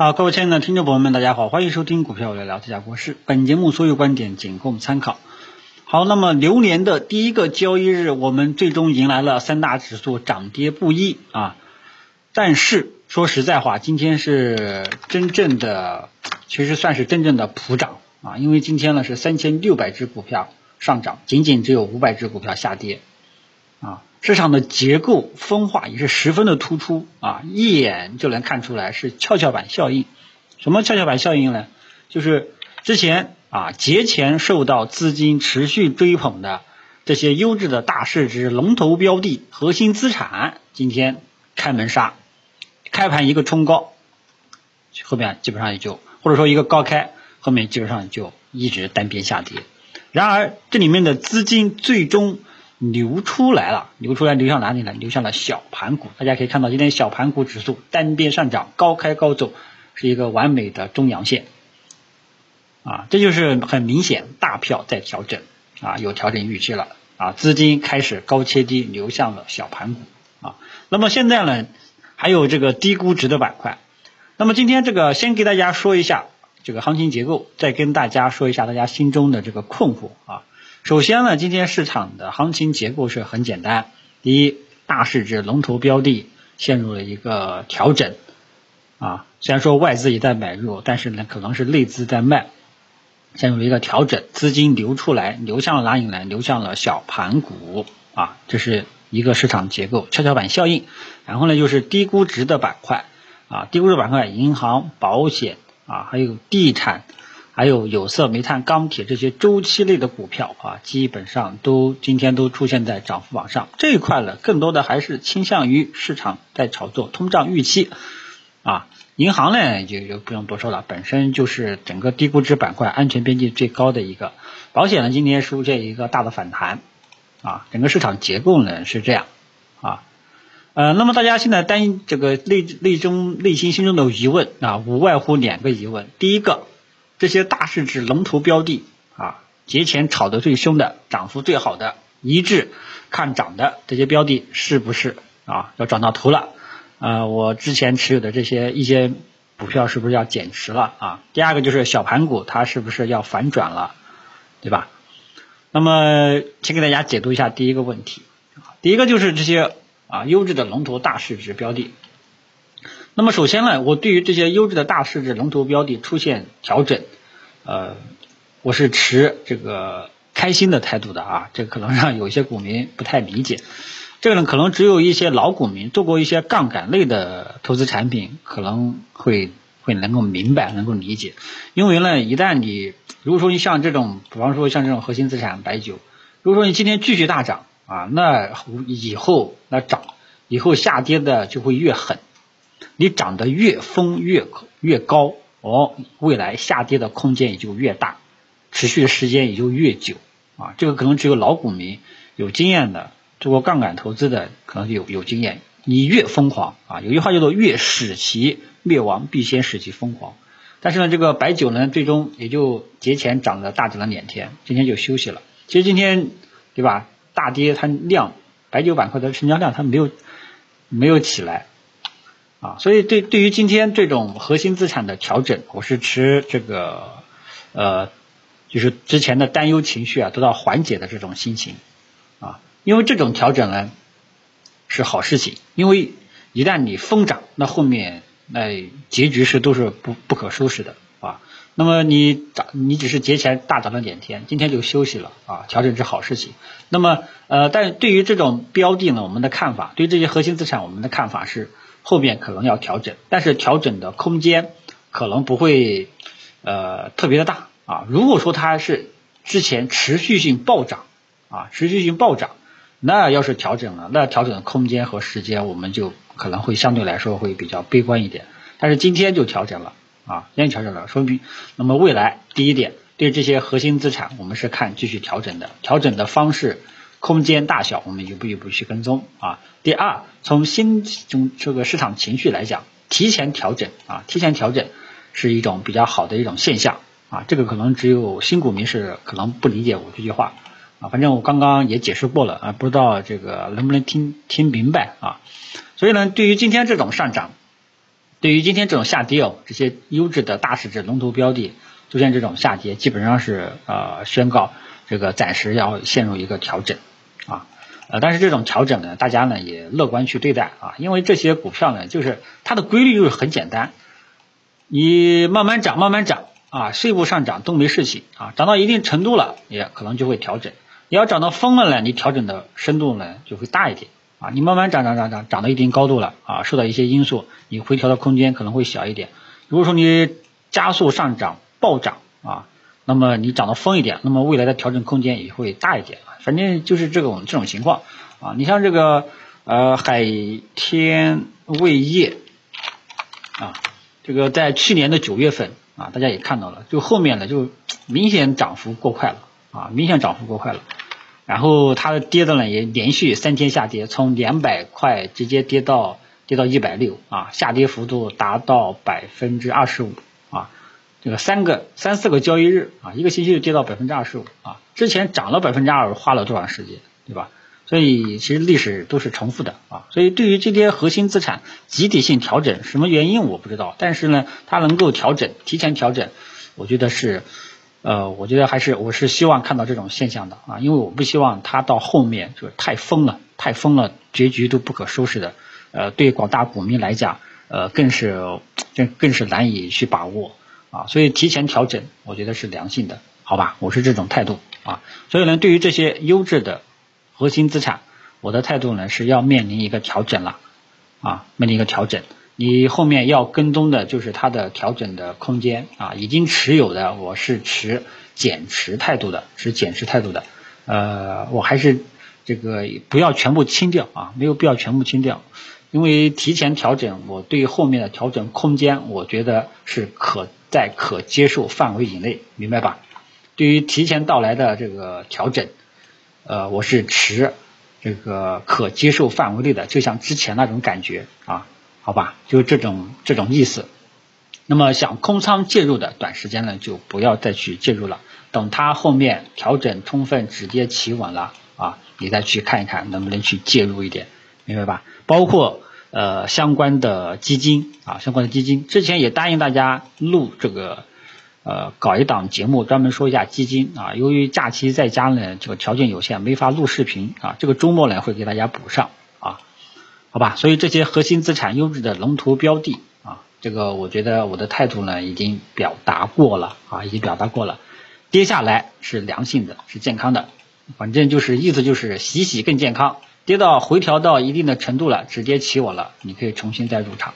好，各位亲爱的听众朋友们，大家好，欢迎收听股票聊聊这家国事。本节目所有观点仅供参考。好，那么流年的第一个交易日，我们最终迎来了三大指数涨跌不一啊。但是说实在话，今天是真正的，其实算是真正的普涨啊，因为今天呢是三千六百只股票上涨，仅仅只有五百只股票下跌啊。市场的结构分化也是十分的突出啊，一眼就能看出来是跷跷板效应。什么跷跷板效应呢？就是之前啊节前受到资金持续追捧的这些优质的大市值龙头标的、核心资产，今天开门杀，开盘一个冲高，后面基本上也就或者说一个高开，后面基本上就一直单边下跌。然而这里面的资金最终。流出来了，流出来流向哪里呢？流向了小盘股。大家可以看到，今天小盘股指数单边上涨，高开高走，是一个完美的中阳线。啊，这就是很明显，大票在调整啊，有调整预期了啊，资金开始高切低流向了小盘股啊。那么现在呢，还有这个低估值的板块。那么今天这个先给大家说一下这个行情结构，再跟大家说一下大家心中的这个困惑啊。首先呢，今天市场的行情结构是很简单。第一，大市值龙头标的陷入了一个调整啊，虽然说外资也在买入，但是呢，可能是内资在卖，陷入了一个调整，资金流出来，流向了哪里呢？流向了小盘股啊，这是一个市场结构跷跷板效应。然后呢，就是低估值的板块啊，低估值板块，银行、保险啊，还有地产。还有有色、煤炭、钢铁这些周期类的股票啊，基本上都今天都出现在涨幅榜上。这一块呢，更多的还是倾向于市场在炒作通胀预期啊。银行呢，就就不用多说了，本身就是整个低估值板块安全边际最高的一个。保险呢，今天出现一个大的反弹啊，整个市场结构呢是这样啊。呃，那么大家现在担这个内内中内心心中的疑问啊，无外乎两个疑问，第一个。这些大市值龙头标的啊，节前炒得最凶的、涨幅最好的、一致看涨的这些标的，是不是啊要涨到头了？啊，我之前持有的这些一些股票是不是要减持了啊？第二个就是小盘股它是不是要反转了，对吧？那么先给大家解读一下第一个问题，第一个就是这些啊优质的龙头大市值标的。那么首先呢，我对于这些优质的大市值龙头标的出现调整，呃，我是持这个开心的态度的啊。这可能让有些股民不太理解，这个呢可能只有一些老股民做过一些杠杆类的投资产品，可能会会能够明白，能够理解。因为呢，一旦你如果说你像这种，比方说像这种核心资产白酒，如果说你今天继续大涨啊，那以后那涨以后下跌的就会越狠。你涨得越疯越越高，哦，未来下跌的空间也就越大，持续的时间也就越久啊。这个可能只有老股民有经验的，做过杠杆投资的可能有有经验。你越疯狂啊，有句话叫做“越使其灭亡，必先使其疯狂”。但是呢，这个白酒呢，最终也就节前涨了大涨了两天，今天就休息了。其实今天对吧，大跌它量白酒板块的成交量它没有没有起来。啊，所以对对于今天这种核心资产的调整，我是持这个呃，就是之前的担忧情绪啊得到缓解的这种心情啊，因为这种调整呢是好事情，因为一旦你疯涨，那后面那结局是都是不不可收拾的啊。那么你涨，你只是节前大涨了两天，今天就休息了啊，调整是好事情。那么呃，但对于这种标的呢，我们的看法，对这些核心资产，我们的看法是。后面可能要调整，但是调整的空间可能不会呃特别的大啊。如果说它是之前持续性暴涨啊，持续性暴涨，那要是调整了，那调整的空间和时间我们就可能会相对来说会比较悲观一点。但是今天就调整了啊，今天调整了，说明那么未来第一点对这些核心资产我们是看继续调整的，调整的方式。空间大小，我们一步一步去跟踪啊。第二，从新中这个市场情绪来讲，提前调整啊，提前调整是一种比较好的一种现象啊。这个可能只有新股民是可能不理解我这句话啊。反正我刚刚也解释过了啊，不知道这个能不能听听明白啊。所以呢，对于今天这种上涨对于今天这种下跌哦，这些优质的大市值龙头标的出现这种下跌，基本上是呃宣告这个暂时要陷入一个调整啊，呃，但是这种调整呢，大家呢也乐观去对待啊，因为这些股票呢，就是它的规律就是很简单，你慢慢涨，慢慢涨啊，碎步上涨都没事情啊，涨到一定程度了，也可能就会调整。你要涨到疯了呢，你调整的深度呢就会大一点。啊，你慢慢涨涨涨涨涨到一定高度了啊，受到一些因素，你回调的空间可能会小一点。如果说你加速上涨暴涨啊，那么你涨得疯一点，那么未来的调整空间也会大一点。反正就是这种这种情况啊。你像这个呃海天味业啊，这个在去年的九月份啊，大家也看到了，就后面呢就明显涨幅过快了啊，明显涨幅过快了。然后它的跌的呢也连续三天下跌，从两百块直接跌到跌到一百六啊，下跌幅度达到百分之二十五，这个三个三四个交易日啊，一个星期就跌到百分之二十五啊，之前涨了百分之二，花了多长时间，对吧？所以其实历史都是重复的啊，所以对于这些核心资产集体性调整，什么原因我不知道，但是呢，它能够调整，提前调整，我觉得是。呃，我觉得还是我是希望看到这种现象的啊，因为我不希望它到后面就是太疯了，太疯了，结局都不可收拾的。呃，对广大股民来讲，呃，更是更更是难以去把握啊。所以提前调整，我觉得是良性的，好吧？我是这种态度啊。所以呢，对于这些优质的核心资产，我的态度呢是要面临一个调整了啊，面临一个调整。你后面要跟踪的就是它的调整的空间啊，已经持有的我是持减持态度的，持减持态度的，呃，我还是这个不要全部清掉啊，没有必要全部清掉，因为提前调整，我对后面的调整空间，我觉得是可在可接受范围以内，明白吧？对于提前到来的这个调整，呃，我是持这个可接受范围内的，就像之前那种感觉啊。好吧，就是这种这种意思。那么想空仓介入的，短时间呢就不要再去介入了。等它后面调整充分、止跌企稳了啊，你再去看一看能不能去介入一点，明白吧？包括呃相关的基金啊，相关的基金，之前也答应大家录这个呃搞一档节目，专门说一下基金啊。由于假期在家呢，这个条件有限，没法录视频啊。这个周末呢会给大家补上啊。好吧，所以这些核心资产优质的龙头标的啊，这个我觉得我的态度呢已经表达过了啊，已经表达过了，跌下来是良性的，是健康的，反正就是意思就是洗洗更健康，跌到回调到一定的程度了，止跌起稳了，你可以重新再入场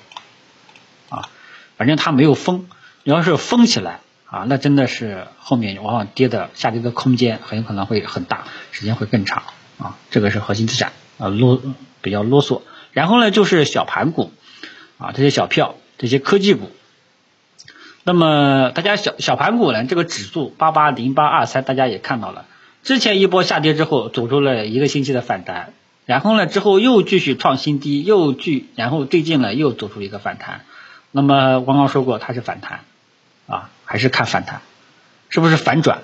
啊，反正它没有封，你要是封起来啊，那真的是后面往往跌的下跌的空间很有可能会很大，时间会更长啊，这个是核心资产啊啰比较啰嗦。然后呢，就是小盘股啊，这些小票，这些科技股。那么大家小小盘股呢，这个指数八八零八二三，大家也看到了，之前一波下跌之后，走出了一个星期的反弹，然后呢之后又继续创新低，又继，然后最近呢又走出一个反弹。那么刚刚说过它是反弹啊，还是看反弹，是不是反转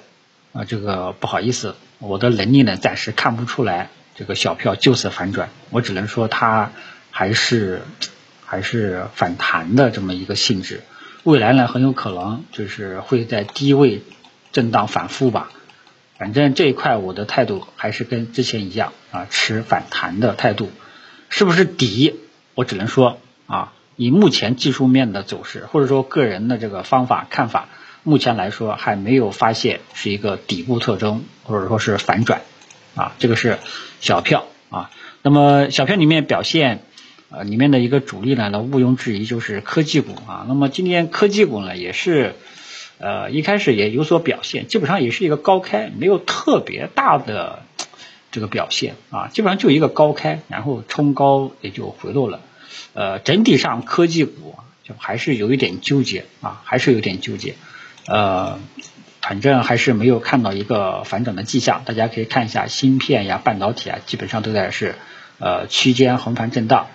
啊？这个不好意思，我的能力呢暂时看不出来。这个小票就此反转，我只能说它还是还是反弹的这么一个性质。未来呢，很有可能就是会在低位震荡反复吧。反正这一块我的态度还是跟之前一样啊，持反弹的态度。是不是底？我只能说啊，以目前技术面的走势，或者说个人的这个方法看法，目前来说还没有发现是一个底部特征，或者说是反转。啊，这个是小票啊。那么小票里面表现，呃，里面的一个主力呢，那毋庸置疑就是科技股啊。那么今天科技股呢，也是呃一开始也有所表现，基本上也是一个高开，没有特别大的 这个表现啊，基本上就一个高开，然后冲高也就回落了。呃，整体上科技股就还是有一点纠结啊，还是有点纠结，呃。反正还是没有看到一个反转的迹象，大家可以看一下芯片呀、半导体啊，基本上都在是呃区间横盘震荡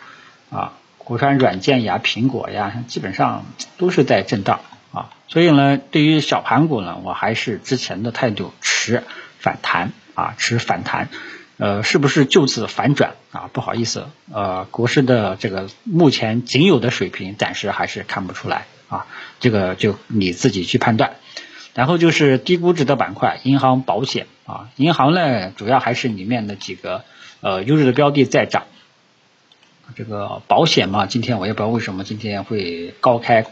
啊。国产软件呀、苹果呀，基本上都是在震荡啊。所以呢，对于小盘股呢，我还是之前的态度，持反弹啊，持反弹。呃，是不是就此反转啊？不好意思，呃，国师的这个目前仅有的水平暂时还是看不出来啊，这个就你自己去判断。然后就是低估值的板块，银行、保险啊，银行呢主要还是里面的几个呃优质的标的在涨。这个保险嘛，今天我也不知道为什么今天会高开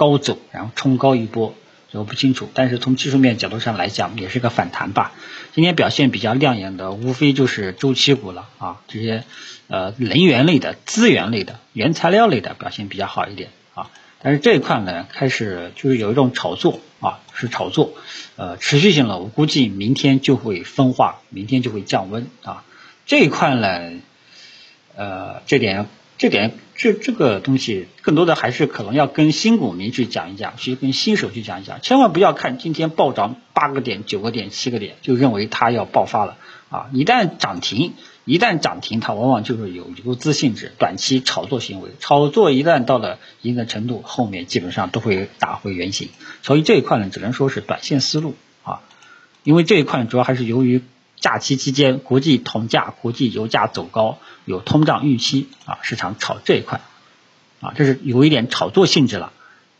高走，然后冲高一波，我不清楚。但是从技术面角度上来讲，也是个反弹吧。今天表现比较亮眼的，无非就是周期股了啊，这些呃能源类的、资源类的、原材料类的表现比较好一点啊。但是这一块呢，开始就是有一种炒作啊，是炒作，呃，持续性了。我估计明天就会分化，明天就会降温啊。这一块呢，呃，这点，这点，这这个东西，更多的还是可能要跟新股民去讲一讲，去跟新手去讲一讲。千万不要看今天暴涨八个点、九个点、七个点，就认为它要爆发了啊！一旦涨停。一旦涨停，它往往就是有游资性质、短期炒作行为。炒作一旦到了一定的程度，后面基本上都会打回原形。所以这一块呢，只能说是短线思路啊。因为这一块主要还是由于假期期间国际铜价、国际油价走高，有通胀预期啊，市场炒这一块啊，这是有一点炒作性质了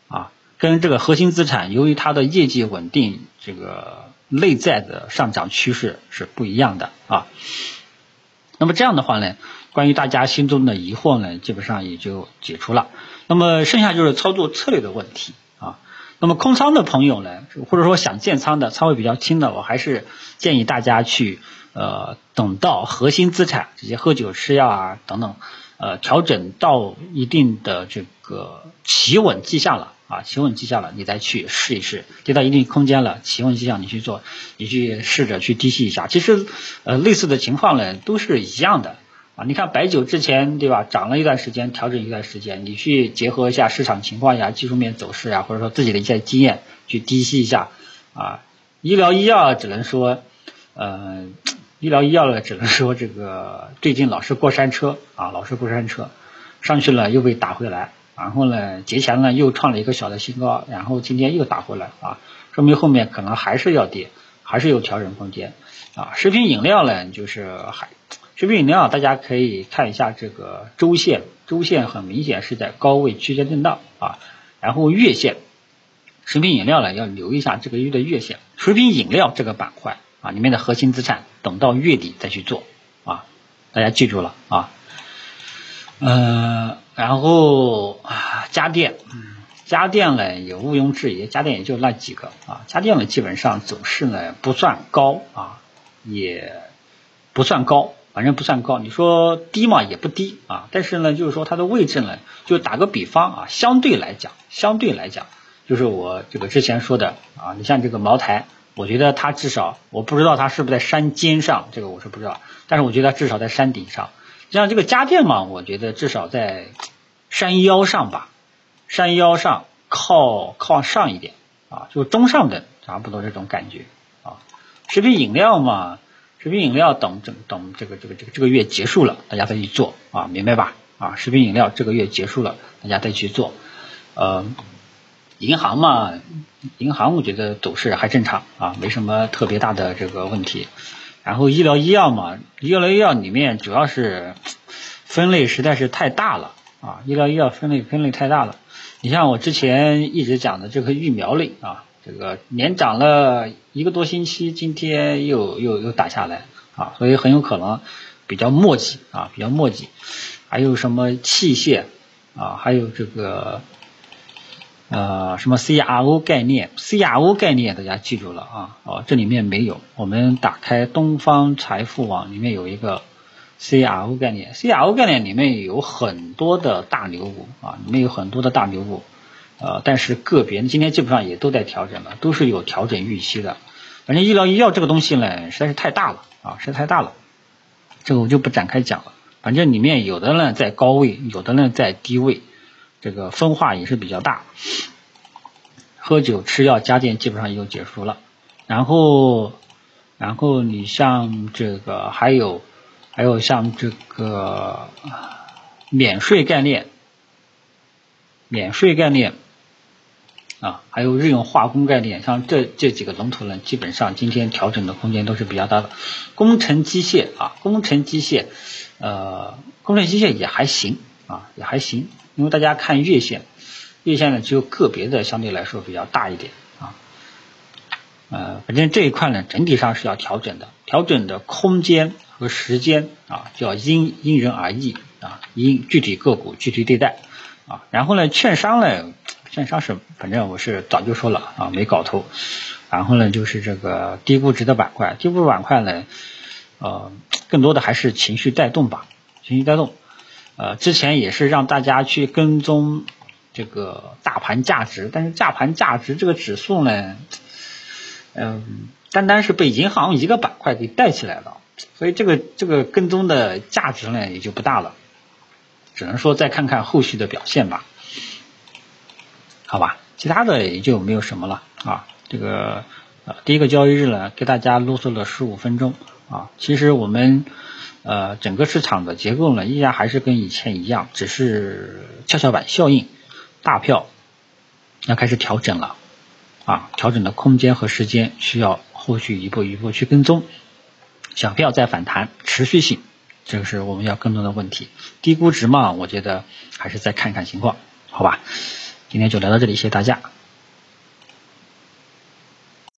啊。跟这个核心资产由于它的业绩稳定，这个内在的上涨趋势是不一样的啊。那么这样的话呢，关于大家心中的疑惑呢，基本上也就解除了。那么剩下就是操作策略的问题。那么空仓的朋友呢，或者说想建仓的仓位比较轻的，我还是建议大家去呃等到核心资产这些喝酒吃药啊等等呃调整到一定的这个企稳迹象了。啊，企稳迹象了，你再去试一试，跌到一定空间了，企稳迹象你去做，你去试着去低吸一下。其实，呃，类似的情况呢都是一样的你看白酒之前对吧，涨了一段时间，调整一段时间，你去结合一下市场情况呀、技术面走势呀，或者说自己的一些经验去低吸一下啊。医疗医药只能说，呃，医疗医药呢只能说这个最近老是过山车啊，老是过山车，上去了又被打回来。然后呢，节前呢又创了一个小的新高，然后今天又打回来啊，说明后面可能还是要跌，还是有调整空间啊。食品饮料呢，就是还食品饮料，大家可以看一下这个周线，周线很明显是在高位区间震荡啊，然后月线，食品饮料呢要留意一下这个月的月线，食品饮料这个板块啊里面的核心资产，等到月底再去做啊，大家记住了啊。呃，然后啊，家电，家电呢也毋庸置疑，家电也就那几个啊，家电呢基本上走势呢不算高啊，也不算高，反正不算高。你说低嘛也不低啊，但是呢就是说它的位置呢，就打个比方啊，相对来讲，相对来讲，就是我这个之前说的啊，你像这个茅台，我觉得它至少我不知道它是不是在山尖上，这个我是不知道，但是我觉得它至少在山顶上。像这个家电嘛，我觉得至少在山腰上吧，山腰上靠靠上一点啊，就中上等差不多这种感觉啊。食品饮料嘛，食品饮料等等等这个这个这个这个月结束了，大家再去做啊，明白吧？啊，食品饮料这个月结束了，大家再去做。呃，银行嘛，银行我觉得走势还正常啊，没什么特别大的这个问题。然后医疗医药嘛，医疗医药里面主要是分类实在是太大了啊，医疗医药分类分类太大了。你像我之前一直讲的这个疫苗类啊，这个连涨了一个多星期，今天又又又打下来啊，所以很有可能比较墨迹啊，比较墨迹。还有什么器械啊，还有这个。呃，什么 CRO 概念？CRO 概念大家记住了啊？哦，这里面没有。我们打开东方财富网，里面有一个 CRO 概念。CRO 概念里面有很多的大牛股啊，里面有很多的大牛股。呃，但是个别今天基本上也都在调整了，都是有调整预期的。反正医疗医药这个东西呢，实在是太大了啊，实在太大了。这个我就不展开讲了。反正里面有的呢在高位，有的呢在低位。这个分化也是比较大，喝酒、吃药、家电基本上也就结束了。然后，然后你像这个还有，还有像这个免税概念，免税概念，啊，还有日用化工概念，像这这几个龙头呢，基本上今天调整的空间都是比较大的。工程机械啊，工程机械，呃，工程机械也还行啊，也还行，因为大家看月线，月线呢只有个别的相对来说比较大一点啊，呃，反正这一块呢整体上是要调整的，调整的空间和时间啊，就要因因人而异啊，因具体个股具体对待啊，然后呢，券商呢。券商是，反正我是早就说了啊，没搞头。然后呢，就是这个低估值的板块，低估值板块呢，呃，更多的还是情绪带动吧，情绪带动。呃，之前也是让大家去跟踪这个大盘价值，但是大盘价值这个指数呢，嗯，单单是被银行一个板块给带起来了，所以这个这个跟踪的价值呢也就不大了，只能说再看看后续的表现吧。好吧，其他的也就没有什么了啊。这个呃，第一个交易日呢，给大家啰嗦了十五分钟啊。其实我们呃整个市场的结构呢，依然还是跟以前一样，只是跷跷板效应，大票要开始调整了啊。调整的空间和时间需要后续一步一步去跟踪，小票在反弹，持续性，这个是我们要更多的问题。低估值嘛，我觉得还是再看看情况，好吧。今天就聊到这里，谢谢大家。